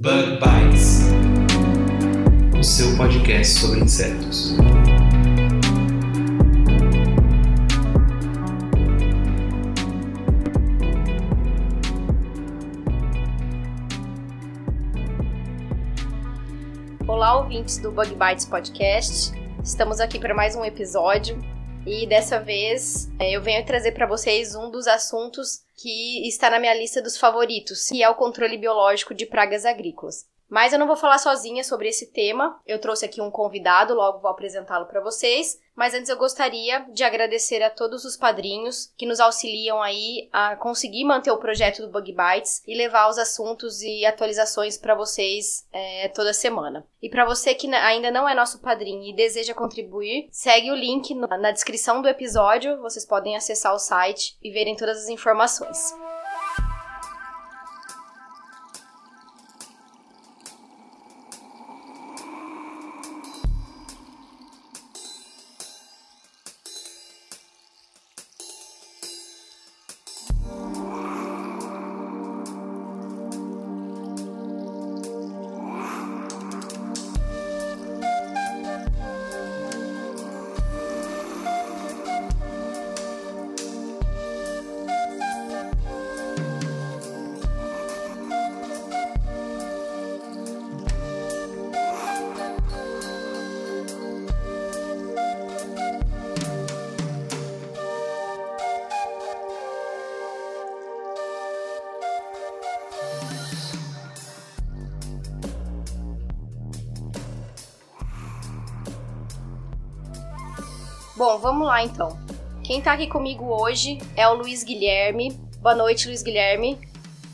Bug Bites, o seu podcast sobre insetos. Olá, ouvintes do Bug Bites Podcast. Estamos aqui para mais um episódio e dessa vez eh, eu venho trazer para vocês um dos assuntos que está na minha lista dos favoritos, que é o controle biológico de pragas agrícolas. Mas eu não vou falar sozinha sobre esse tema. Eu trouxe aqui um convidado, logo vou apresentá-lo para vocês. Mas antes eu gostaria de agradecer a todos os padrinhos que nos auxiliam aí a conseguir manter o projeto do Bug Bites e levar os assuntos e atualizações para vocês é, toda semana. E para você que ainda não é nosso padrinho e deseja contribuir, segue o link na descrição do episódio. Vocês podem acessar o site e verem todas as informações. Bom, vamos lá então. Quem tá aqui comigo hoje é o Luiz Guilherme. Boa noite, Luiz Guilherme.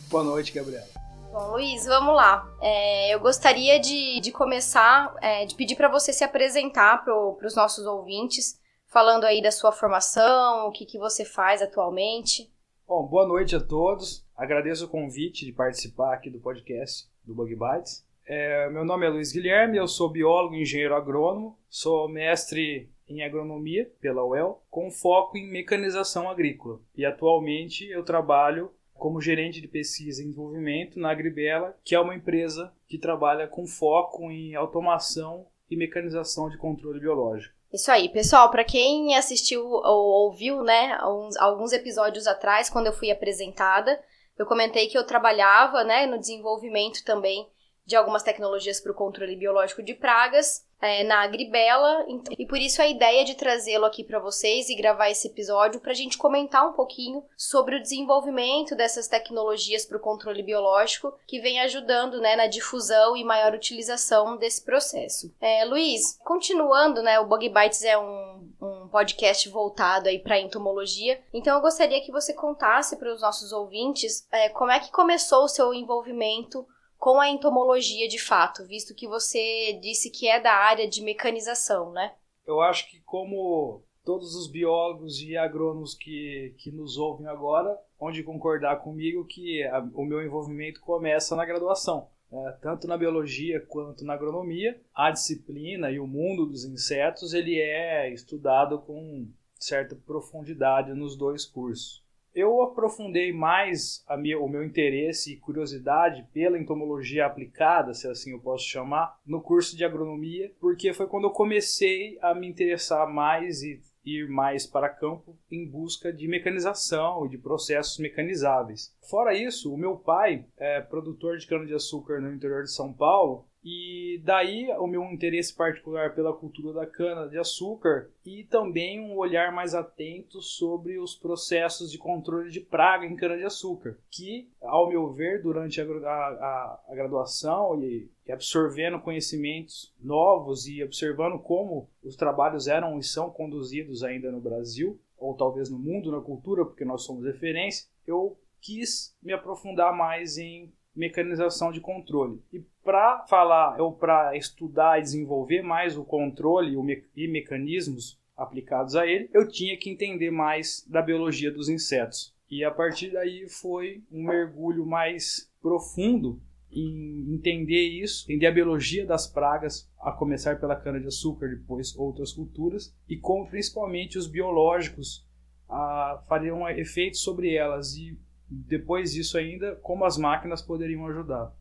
Boa noite, Gabriela. Bom, Luiz, vamos lá. É, eu gostaria de, de começar, é, de pedir para você se apresentar para os nossos ouvintes, falando aí da sua formação, o que, que você faz atualmente. Bom, boa noite a todos. Agradeço o convite de participar aqui do podcast do Bug Bites. É, meu nome é Luiz Guilherme, eu sou biólogo e engenheiro agrônomo, sou mestre em agronomia pela UEL, com foco em mecanização agrícola. E atualmente eu trabalho como gerente de pesquisa e desenvolvimento na Agribela, que é uma empresa que trabalha com foco em automação e mecanização de controle biológico. Isso aí, pessoal, para quem assistiu ou ouviu, né, alguns, episódios atrás, quando eu fui apresentada, eu comentei que eu trabalhava, né, no desenvolvimento também de algumas tecnologias para o controle biológico de pragas é, na Agribela. E por isso a ideia de trazê-lo aqui para vocês e gravar esse episódio para a gente comentar um pouquinho sobre o desenvolvimento dessas tecnologias para o controle biológico que vem ajudando né, na difusão e maior utilização desse processo. É, Luiz, continuando, né, o Bug Bites é um, um podcast voltado aí para entomologia, então eu gostaria que você contasse para os nossos ouvintes é, como é que começou o seu envolvimento com a entomologia de fato, visto que você disse que é da área de mecanização, né? Eu acho que como todos os biólogos e agrônomos que, que nos ouvem agora, onde concordar comigo que a, o meu envolvimento começa na graduação. É, tanto na biologia quanto na agronomia, a disciplina e o mundo dos insetos ele é estudado com certa profundidade nos dois cursos. Eu aprofundei mais minha, o meu interesse e curiosidade pela entomologia aplicada, se assim eu posso chamar, no curso de agronomia, porque foi quando eu comecei a me interessar mais e ir mais para campo em busca de mecanização e de processos mecanizáveis. Fora isso, o meu pai é produtor de cana-de-açúcar no interior de São Paulo e daí o meu interesse particular pela cultura da cana-de-açúcar e também um olhar mais atento sobre os processos de controle de praga em cana-de-açúcar, que, ao meu ver, durante a, a, a graduação e, absorvendo conhecimentos novos e observando como os trabalhos eram e são conduzidos ainda no Brasil, ou talvez no mundo, na cultura, porque nós somos referência, eu quis me aprofundar mais em mecanização de controle. E para falar ou para estudar e desenvolver mais o controle e mecanismos aplicados a ele, eu tinha que entender mais da biologia dos insetos. E a partir daí foi um mergulho mais profundo em entender isso, entender a biologia das pragas, a começar pela cana-de-açúcar, depois outras culturas, e como principalmente os biológicos ah, fariam efeitos sobre elas, e depois disso ainda, como as máquinas poderiam ajudar.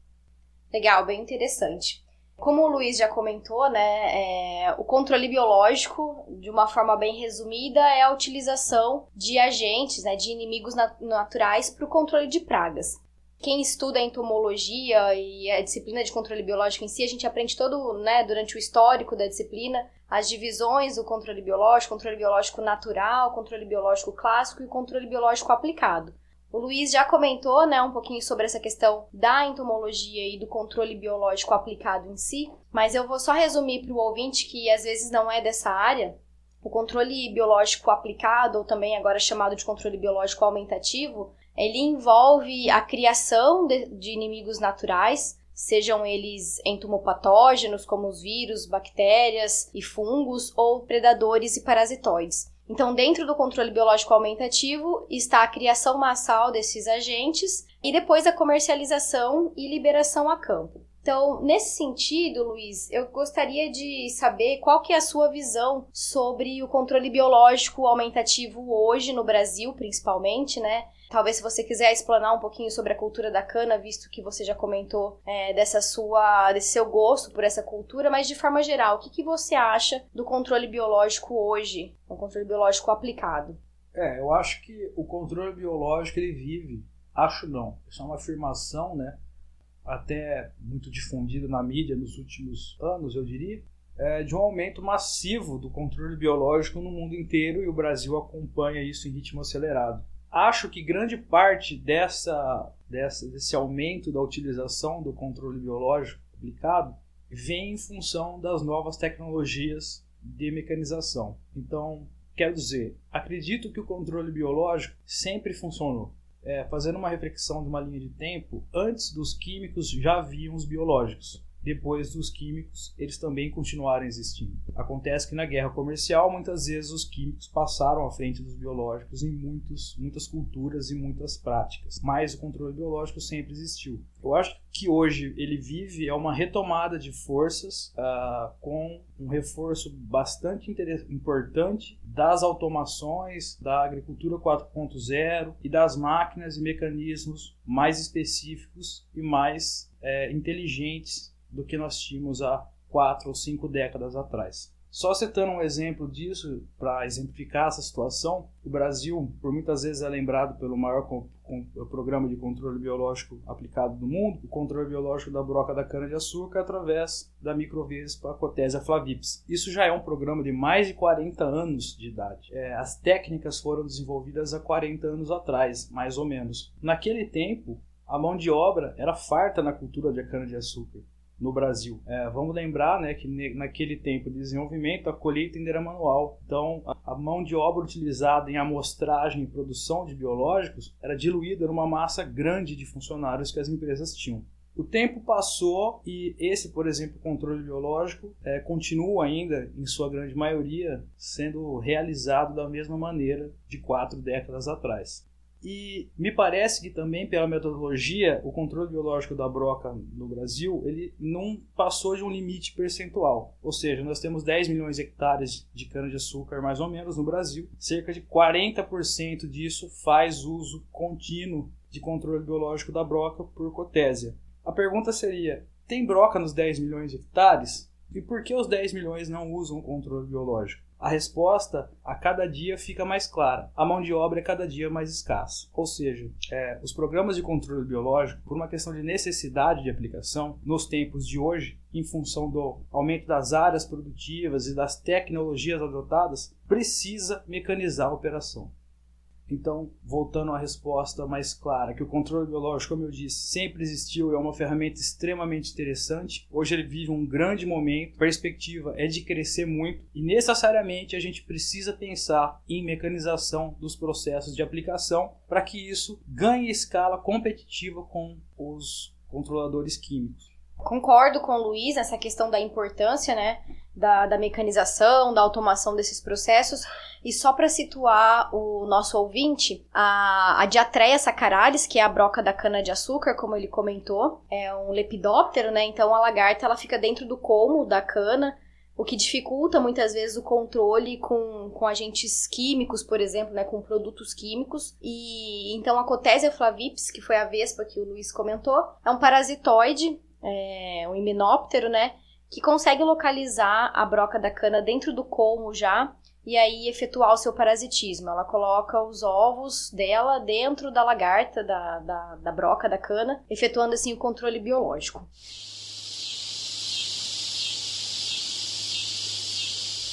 Legal, bem interessante. Como o Luiz já comentou, né, é, o controle biológico, de uma forma bem resumida, é a utilização de agentes, né, de inimigos nat naturais para o controle de pragas. Quem estuda entomologia e a disciplina de controle biológico em si, a gente aprende todo, né, durante o histórico da disciplina, as divisões do controle biológico, controle biológico natural, controle biológico clássico e controle biológico aplicado. O Luiz já comentou, né, um pouquinho sobre essa questão da entomologia e do controle biológico aplicado em si, mas eu vou só resumir para o ouvinte que às vezes não é dessa área. O controle biológico aplicado, ou também agora chamado de controle biológico aumentativo, ele envolve a criação de, de inimigos naturais, sejam eles entomopatógenos, como os vírus, bactérias e fungos, ou predadores e parasitoides. Então, dentro do controle biológico aumentativo está a criação massal desses agentes e depois a comercialização e liberação a campo. Então, nesse sentido, Luiz, eu gostaria de saber qual que é a sua visão sobre o controle biológico aumentativo hoje no Brasil, principalmente, né? Talvez se você quiser explanar um pouquinho sobre a cultura da cana, visto que você já comentou é, dessa sua, desse seu gosto por essa cultura, mas de forma geral, o que, que você acha do controle biológico hoje, o controle biológico aplicado? É, eu acho que o controle biológico ele vive, acho não, isso é uma afirmação, né? Até muito difundida na mídia nos últimos anos, eu diria, é, de um aumento massivo do controle biológico no mundo inteiro e o Brasil acompanha isso em ritmo acelerado. Acho que grande parte dessa, dessa, desse aumento da utilização do controle biológico aplicado vem em função das novas tecnologias de mecanização. Então, quero dizer, acredito que o controle biológico sempre funcionou. É, fazendo uma reflexão de uma linha de tempo, antes dos químicos já haviam os biológicos depois dos químicos, eles também continuaram existindo. Acontece que na guerra comercial, muitas vezes os químicos passaram à frente dos biológicos em muitos, muitas culturas e muitas práticas, mas o controle biológico sempre existiu. Eu acho que hoje ele vive é uma retomada de forças uh, com um reforço bastante importante das automações, da agricultura 4.0 e das máquinas e mecanismos mais específicos e mais é, inteligentes do que nós tínhamos há quatro ou cinco décadas atrás. Só citando um exemplo disso, para exemplificar essa situação, o Brasil, por muitas vezes, é lembrado pelo maior programa de controle biológico aplicado no mundo, o controle biológico da broca da cana-de-açúcar através da microvespa Cotésia flavips. Isso já é um programa de mais de 40 anos de idade. É, as técnicas foram desenvolvidas há 40 anos atrás, mais ou menos. Naquele tempo, a mão de obra era farta na cultura de cana-de-açúcar no Brasil. É, vamos lembrar né, que naquele tempo de desenvolvimento a colheita ainda era manual. Então a mão de obra utilizada em amostragem e produção de biológicos era diluída numa massa grande de funcionários que as empresas tinham. O tempo passou e esse, por exemplo, controle biológico é, continua ainda, em sua grande maioria, sendo realizado da mesma maneira de quatro décadas atrás. E me parece que também pela metodologia, o controle biológico da broca no Brasil, ele não passou de um limite percentual. Ou seja, nós temos 10 milhões de hectares de cana-de-açúcar mais ou menos no Brasil. Cerca de 40% disso faz uso contínuo de controle biológico da broca por cotésia. A pergunta seria: tem broca nos 10 milhões de hectares? E por que os 10 milhões não usam controle biológico? A resposta a cada dia fica mais clara. A mão de obra é cada dia mais escassa. Ou seja, é, os programas de controle biológico, por uma questão de necessidade de aplicação, nos tempos de hoje, em função do aumento das áreas produtivas e das tecnologias adotadas, precisa mecanizar a operação. Então, voltando à resposta mais clara, que o controle biológico, como eu disse, sempre existiu e é uma ferramenta extremamente interessante. Hoje ele vive um grande momento, a perspectiva é de crescer muito e necessariamente a gente precisa pensar em mecanização dos processos de aplicação para que isso ganhe escala competitiva com os controladores químicos. Concordo com o Luiz nessa questão da importância, né, da, da mecanização, da automação desses processos. E só para situar o nosso ouvinte, a, a Diatreia sacaralis, que é a broca da cana-de-açúcar, como ele comentou, é um lepidóptero, né? Então a lagarta ela fica dentro do colmo da cana, o que dificulta muitas vezes o controle com, com agentes químicos, por exemplo, né, com produtos químicos. E então a Cotésia flavips, que foi a vespa que o Luiz comentou, é um parasitoide, é, um himenóptero, né, que consegue localizar a broca da cana dentro do colmo já e aí efetuar o seu parasitismo. Ela coloca os ovos dela dentro da lagarta, da, da, da broca da cana, efetuando assim o controle biológico.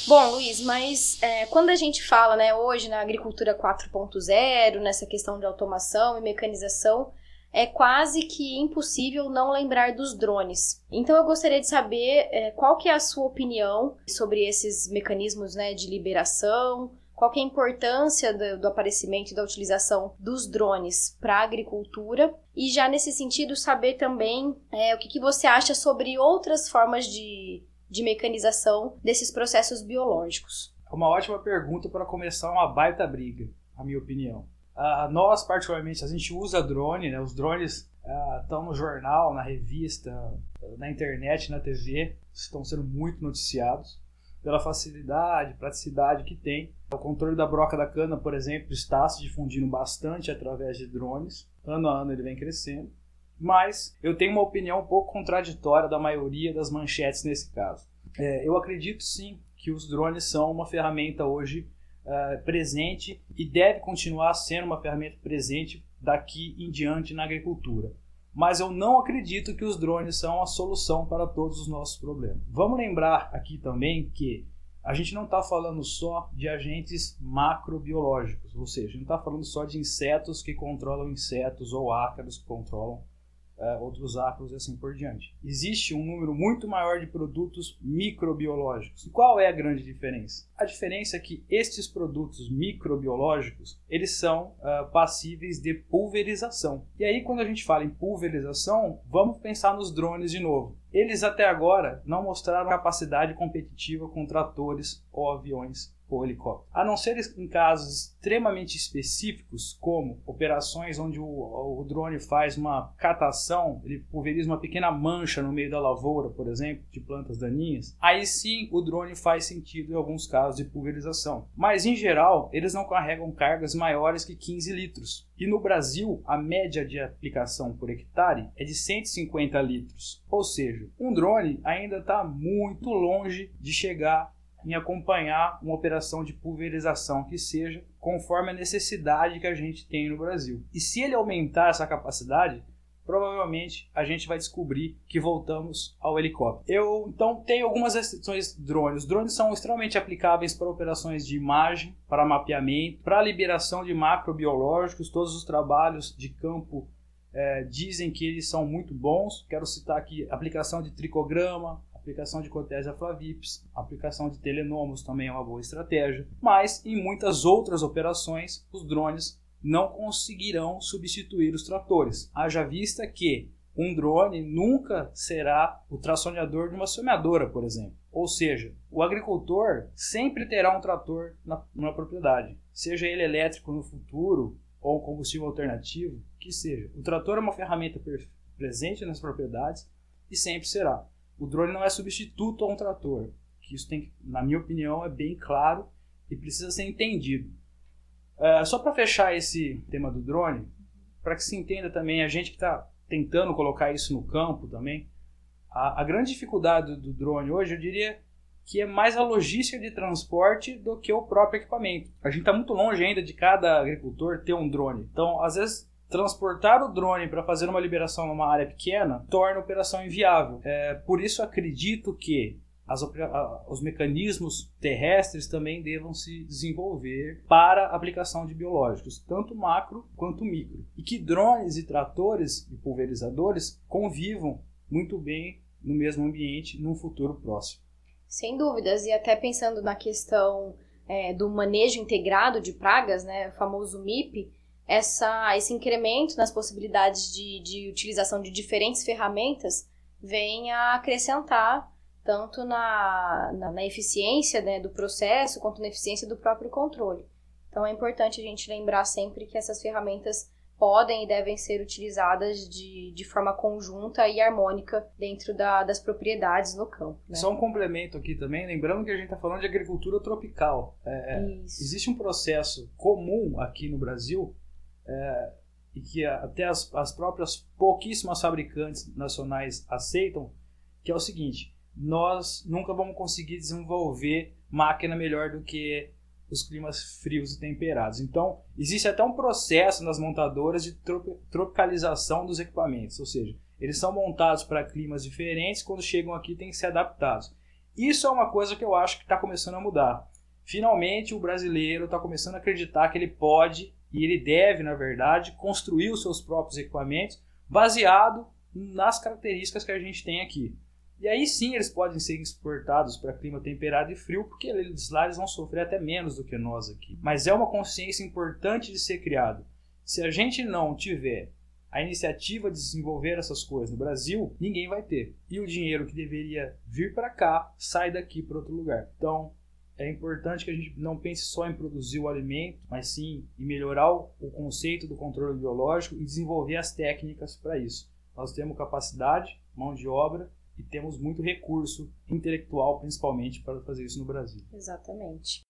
Bom, Luiz, mas é, quando a gente fala né, hoje na agricultura 4.0, nessa questão de automação e mecanização, é quase que impossível não lembrar dos drones. Então eu gostaria de saber é, qual que é a sua opinião sobre esses mecanismos né, de liberação, qual que é a importância do, do aparecimento e da utilização dos drones para a agricultura e já nesse sentido saber também é, o que, que você acha sobre outras formas de, de mecanização desses processos biológicos. É uma ótima pergunta para começar uma baita briga, a minha opinião. Uh, nós, particularmente, a gente usa drone, né? Os drones uh, estão no jornal, na revista, na internet, na TV, estão sendo muito noticiados pela facilidade, praticidade que tem. O controle da broca da cana, por exemplo, está se difundindo bastante através de drones. Ano a ano ele vem crescendo. Mas eu tenho uma opinião um pouco contraditória da maioria das manchetes nesse caso. É, eu acredito sim que os drones são uma ferramenta hoje uh, presente e deve continuar sendo uma ferramenta presente daqui em diante na agricultura. Mas eu não acredito que os drones são a solução para todos os nossos problemas. Vamos lembrar aqui também que a gente não está falando só de agentes macrobiológicos, ou seja, não está falando só de insetos que controlam insetos ou ácaros que controlam uh, outros ácaros e assim por diante. Existe um número muito maior de produtos microbiológicos. Qual é a grande diferença? A diferença é que estes produtos microbiológicos eles são uh, passíveis de pulverização. E aí quando a gente fala em pulverização, vamos pensar nos drones de novo. Eles até agora não mostraram capacidade competitiva com tratores ou aviões ou helicóptero. A não ser em casos extremamente específicos, como operações onde o, o, drone faz uma catação, ele pulveriza uma pequena mancha no meio da lavoura, por exemplo, de plantas daninhas, aí sim o drone faz sentido em alguns casos de pulverização. Mas em geral, eles não carregam cargas maiores que 15 litros. E no Brasil, a média de aplicação por hectare é de 150 litros. Ou seja, um drone ainda está muito longe de chegar em acompanhar uma operação de pulverização que seja conforme a necessidade que a gente tem no Brasil. E se ele aumentar essa capacidade, provavelmente a gente vai descobrir que voltamos ao helicóptero. Eu então tenho algumas restrições drones. Os drones são extremamente aplicáveis para operações de imagem, para mapeamento, para liberação de macrobiológicos. Todos os trabalhos de campo é, dizem que eles são muito bons. Quero citar aqui aplicação de tricograma, aplicação de Cotésia flavips, aplicação de telenomos também é uma boa estratégia, mas em muitas outras operações os drones não conseguirão substituir os tratores. Haja vista que um drone nunca será o tracionador de uma semeadora, por exemplo. Ou seja, o agricultor sempre terá um trator na, na propriedade, seja ele elétrico no futuro ou combustível alternativo, que seja. O trator é uma ferramenta presente nas propriedades e sempre será o drone não é substituto a um trator. Que isso tem, na minha opinião, é bem claro e precisa ser entendido. É, só para fechar esse tema do drone, para que se entenda também, a gente que está tentando colocar isso no campo também, a, a grande dificuldade do drone hoje, eu diria que é mais a logística de transporte do que o próprio equipamento. A gente está muito longe ainda de cada agricultor ter um drone. Então, às vezes, transportar o drone para fazer uma liberação numa área pequena torna a operação inviável. É, por isso acredito que as, os mecanismos terrestres também devam se desenvolver para aplicação de biológicos, tanto macro quanto micro. E que drones e tratores e pulverizadores convivam muito bem no mesmo ambiente num futuro próximo. Sem dúvidas, e até pensando na questão é, do manejo integrado de pragas, né, o famoso MIP, essa, esse incremento nas possibilidades de, de utilização de diferentes ferramentas vem a acrescentar tanto na, na, na eficiência né, do processo quanto na eficiência do próprio controle. Então é importante a gente lembrar sempre que essas ferramentas podem e devem ser utilizadas de, de forma conjunta e harmônica dentro da, das propriedades no campo. Né? Só um complemento aqui também, lembrando que a gente está falando de agricultura tropical. É, é existe um processo comum aqui no Brasil é, e que até as, as próprias pouquíssimas fabricantes nacionais aceitam, que é o seguinte: nós nunca vamos conseguir desenvolver máquina melhor do que os climas frios e temperados. Então, existe até um processo nas montadoras de tropicalização dos equipamentos, ou seja, eles são montados para climas diferentes, quando chegam aqui têm que ser adaptados. Isso é uma coisa que eu acho que está começando a mudar. Finalmente, o brasileiro está começando a acreditar que ele pode e ele deve, na verdade, construir os seus próprios equipamentos baseado nas características que a gente tem aqui. E aí sim eles podem ser exportados para clima temperado e frio, porque eles lá eles vão sofrer até menos do que nós aqui. Mas é uma consciência importante de ser criada. Se a gente não tiver a iniciativa de desenvolver essas coisas no Brasil, ninguém vai ter. E o dinheiro que deveria vir para cá sai daqui para outro lugar. Então, é importante que a gente não pense só em produzir o alimento, mas sim em melhorar o conceito do controle biológico e desenvolver as técnicas para isso. Nós temos capacidade, mão de obra e temos muito recurso intelectual, principalmente, para fazer isso no Brasil. Exatamente.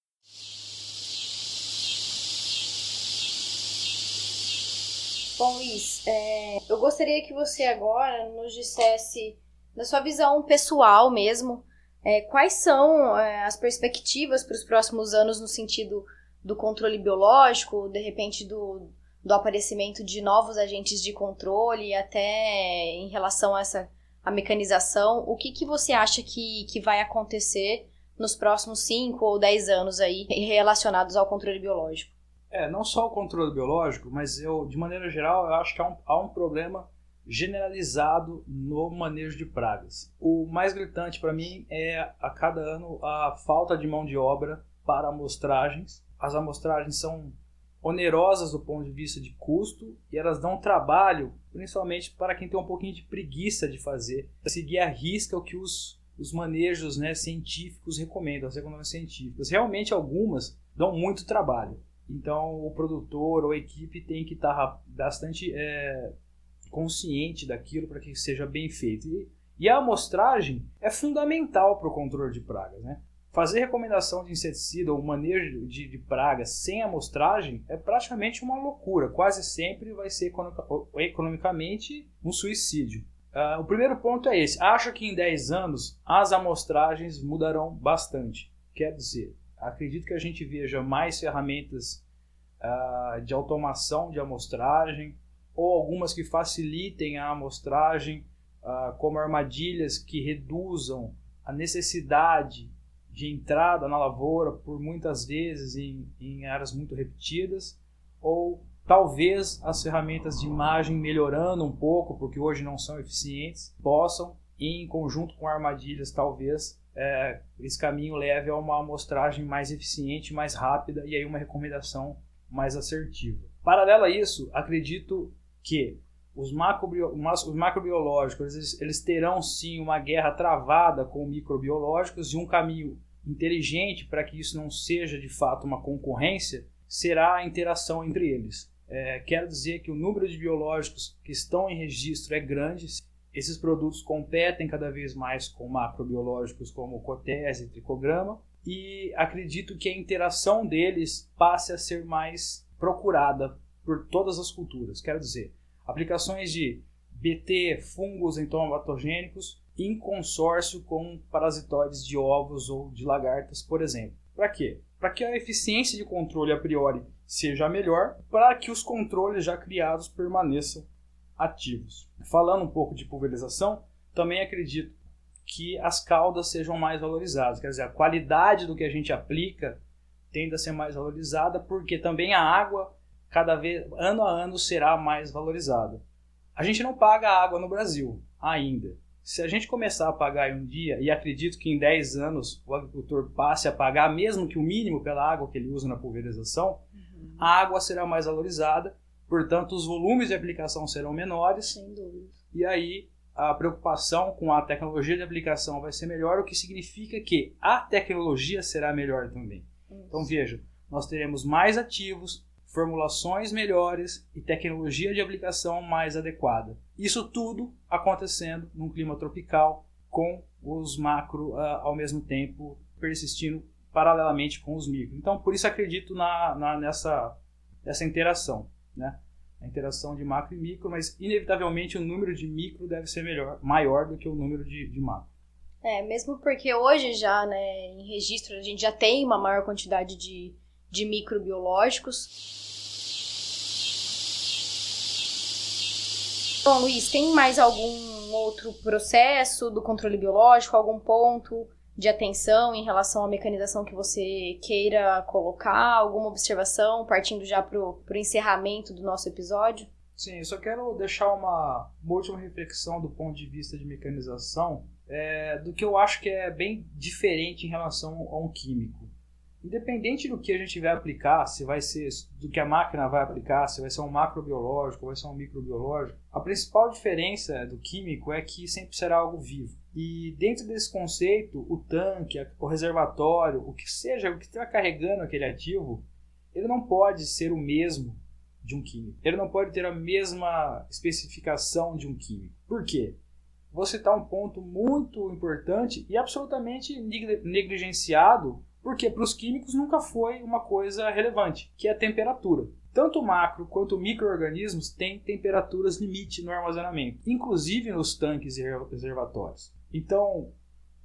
Bom, Luiz, é, eu gostaria que você agora nos dissesse, da sua visão pessoal mesmo, é, quais são é, as perspectivas para os próximos anos no sentido do controle biológico, de repente do, do aparecimento de novos agentes de controle, até em relação a essa a mecanização, o que, que você acha que, que vai acontecer nos próximos 5 ou 10 anos aí relacionados ao controle biológico? É, não só o controle biológico, mas eu, de maneira geral, eu acho que há um, há um problema generalizado no manejo de pragas. O mais gritante para mim é a cada ano a falta de mão de obra para amostragens. As amostragens são onerosas do ponto de vista de custo e elas dão trabalho, principalmente para quem tem um pouquinho de preguiça de fazer, seguir a risca o que os, os manejos né, científicos recomendam, as recomendações científicas. Realmente algumas dão muito trabalho. Então o produtor ou a equipe tem que estar bastante é, consciente daquilo para que seja bem feito. E, e a amostragem é fundamental para o controle de pragas. Né? Fazer recomendação de inseticida ou manejo de, de pragas sem amostragem é praticamente uma loucura. Quase sempre vai ser economicamente um suicídio. Uh, o primeiro ponto é esse. Acho que em 10 anos as amostragens mudarão bastante. Quer dizer, acredito que a gente veja mais ferramentas uh, de automação de amostragem ou algumas que facilitem a amostragem, uh, como armadilhas que reduzam a necessidade de entrada na lavoura por muitas vezes em, em áreas muito repetidas, ou talvez as ferramentas de imagem melhorando um pouco, porque hoje não são eficientes, possam, em conjunto com armadilhas, talvez é, esse caminho leve a uma amostragem mais eficiente, mais rápida e aí uma recomendação mais assertiva. Paralelo a isso, acredito que os, os macrobiológicos eles, eles terão sim uma guerra travada com microbiológicos e um caminho inteligente para que isso não seja de fato uma concorrência será a interação entre eles. É, quero dizer que o número de biológicos que estão em registro é grande. Esses produtos competem cada vez mais com macrobiológicos como cotese tricograma e acredito que a interação deles passe a ser mais procurada por todas as culturas. Quero dizer, aplicações de BT, fungos entomobatogênicos em consórcio com parasitoides de ovos ou de lagartas, por exemplo. Para quê? Para que a eficiência de controle a priori seja melhor, para que os controles já criados permaneçam ativos. Falando um pouco de pulverização, também acredito que as caudas sejam mais valorizadas, quer dizer, a qualidade do que a gente aplica tende a ser mais valorizada, porque também a água cada vez ano a ano será mais valorizada. A gente não paga água no Brasil ainda. Se a gente começar a pagar um dia, e acredito que em 10 anos o agricultor passe a pagar mesmo que o mínimo pela água que ele usa na pulverização, uhum. a água será mais valorizada, portanto os volumes de aplicação serão menores. Sem dúvida. E aí a preocupação com a tecnologia de aplicação vai ser melhor, o que significa que a tecnologia será melhor também. Então veja, nós teremos mais ativos, formulações melhores e tecnologia de aplicação mais adequada. Isso tudo acontecendo num clima tropical com os macro uh, ao mesmo tempo persistindo paralelamente com os micro. Então, por isso acredito na, na, nessa, nessa interação, né? A interação de macro e micro, mas inevitavelmente o número de micro deve ser melhor, maior do que o número de, de macro. É, mesmo porque hoje já, né, em registro, a gente já tem uma maior quantidade de, de microbiológicos. Bom, Luiz, tem mais algum outro processo do controle biológico, algum ponto de atenção em relação à mecanização que você queira colocar? Alguma observação, partindo já para o encerramento do nosso episódio? Sim, eu só quero deixar uma, uma última reflexão do ponto de vista de mecanização, é, do que eu acho que é bem diferente em relação a um químico. Independente do que a gente vai aplicar, se vai ser do que a máquina vai aplicar, se vai ser um macrobiológico vai ser um microbiológico, a principal diferença do químico é que sempre será algo vivo. E dentro desse conceito, o tanque, o reservatório, o que seja, o que está carregando aquele ativo, ele não pode ser o mesmo de um químico. Ele não pode ter a mesma especificação de um químico. Por quê? Vou citar um ponto muito importante e absolutamente negligenciado porque para os químicos nunca foi uma coisa relevante, que é a temperatura. Tanto macro quanto microorganismos têm temperaturas limite no armazenamento, inclusive nos tanques e reservatórios. Então,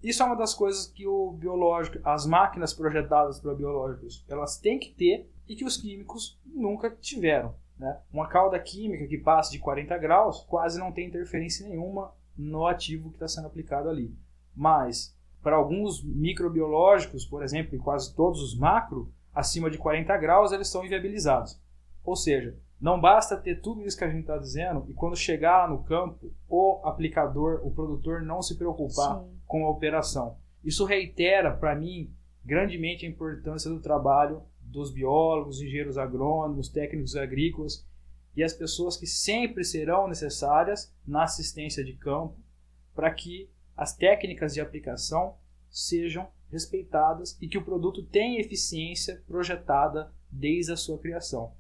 isso é uma das coisas que o biológico, as máquinas projetadas para biológicos, elas têm que ter e que os químicos nunca tiveram. Né? Uma calda química que passa de 40 graus quase não tem interferência nenhuma no ativo que está sendo aplicado ali. Mas para alguns microbiológicos, por exemplo, e quase todos os macro, acima de 40 graus eles são inviabilizados. Ou seja, não basta ter tudo isso que a gente está dizendo e quando chegar no campo, o aplicador, o produtor não se preocupar Sim. com a operação. Isso reitera para mim grandemente a importância do trabalho dos biólogos, engenheiros agrônomos, técnicos agrícolas e as pessoas que sempre serão necessárias na assistência de campo para que as técnicas de aplicação sejam respeitadas e que o produto tenha eficiência projetada desde a sua criação.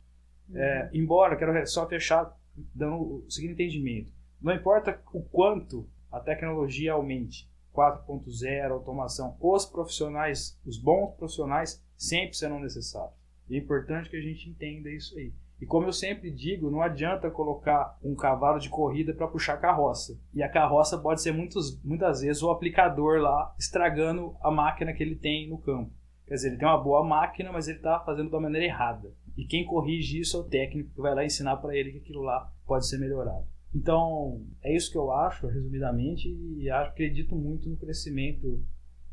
Uhum. É, embora, quero só fechar dando o seguinte entendimento: não importa o quanto a tecnologia aumente, 4.0, automação, os profissionais, os bons profissionais sempre serão necessários. E é importante que a gente entenda isso aí. E como eu sempre digo, não adianta colocar um cavalo de corrida para puxar carroça. E a carroça pode ser muitos, muitas vezes o aplicador lá estragando a máquina que ele tem no campo. Quer dizer, ele tem uma boa máquina, mas ele está fazendo da maneira errada. E quem corrige isso é o técnico que vai lá ensinar para ele que aquilo lá pode ser melhorado. Então, é isso que eu acho, resumidamente, e acredito muito no crescimento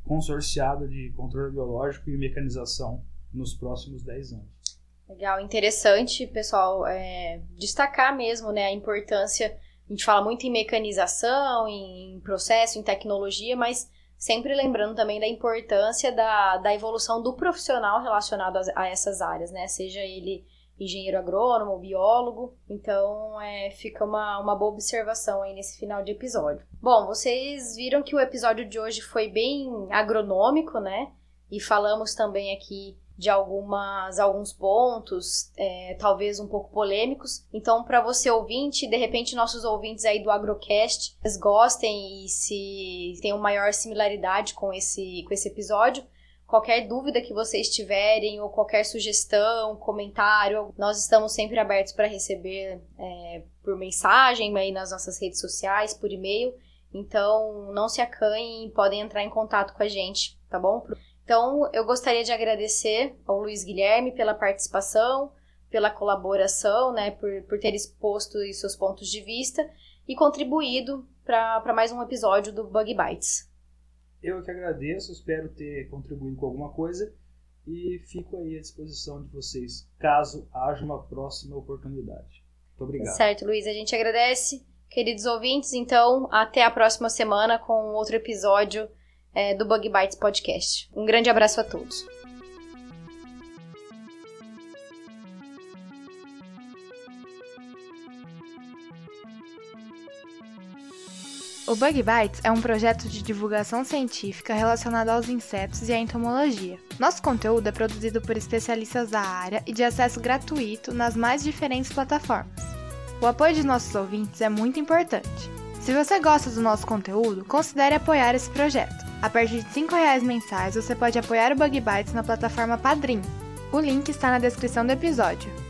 consorciado de controle biológico e mecanização nos próximos 10 anos. Legal, interessante, pessoal, é, destacar mesmo né, a importância. A gente fala muito em mecanização, em processo, em tecnologia, mas sempre lembrando também da importância da, da evolução do profissional relacionado a, a essas áreas, né? Seja ele engenheiro agrônomo, biólogo. Então, é, fica uma, uma boa observação aí nesse final de episódio. Bom, vocês viram que o episódio de hoje foi bem agronômico, né? E falamos também aqui de algumas alguns pontos, é, talvez um pouco polêmicos. Então, para você ouvinte, de repente nossos ouvintes aí do Agrocast, eles gostem e se tenham maior similaridade com esse com esse episódio, qualquer dúvida que vocês tiverem ou qualquer sugestão, comentário, nós estamos sempre abertos para receber é, por mensagem aí nas nossas redes sociais, por e-mail. Então, não se acanhem, podem entrar em contato com a gente, tá bom? Então, eu gostaria de agradecer ao Luiz Guilherme pela participação, pela colaboração, né, por, por ter exposto seus pontos de vista e contribuído para mais um episódio do Bug Bites. Eu que agradeço, espero ter contribuído com alguma coisa e fico aí à disposição de vocês, caso haja uma próxima oportunidade. Muito obrigado. Certo, Luiz, a gente agradece. Queridos ouvintes, então, até a próxima semana com outro episódio é, do Bug Bites Podcast. Um grande abraço a todos. O Bug Bites é um projeto de divulgação científica relacionado aos insetos e à entomologia. Nosso conteúdo é produzido por especialistas da área e de acesso gratuito nas mais diferentes plataformas. O apoio de nossos ouvintes é muito importante. Se você gosta do nosso conteúdo, considere apoiar esse projeto. A partir de R$ 5,00 mensais, você pode apoiar o Bug Bites na plataforma Padrim. O link está na descrição do episódio.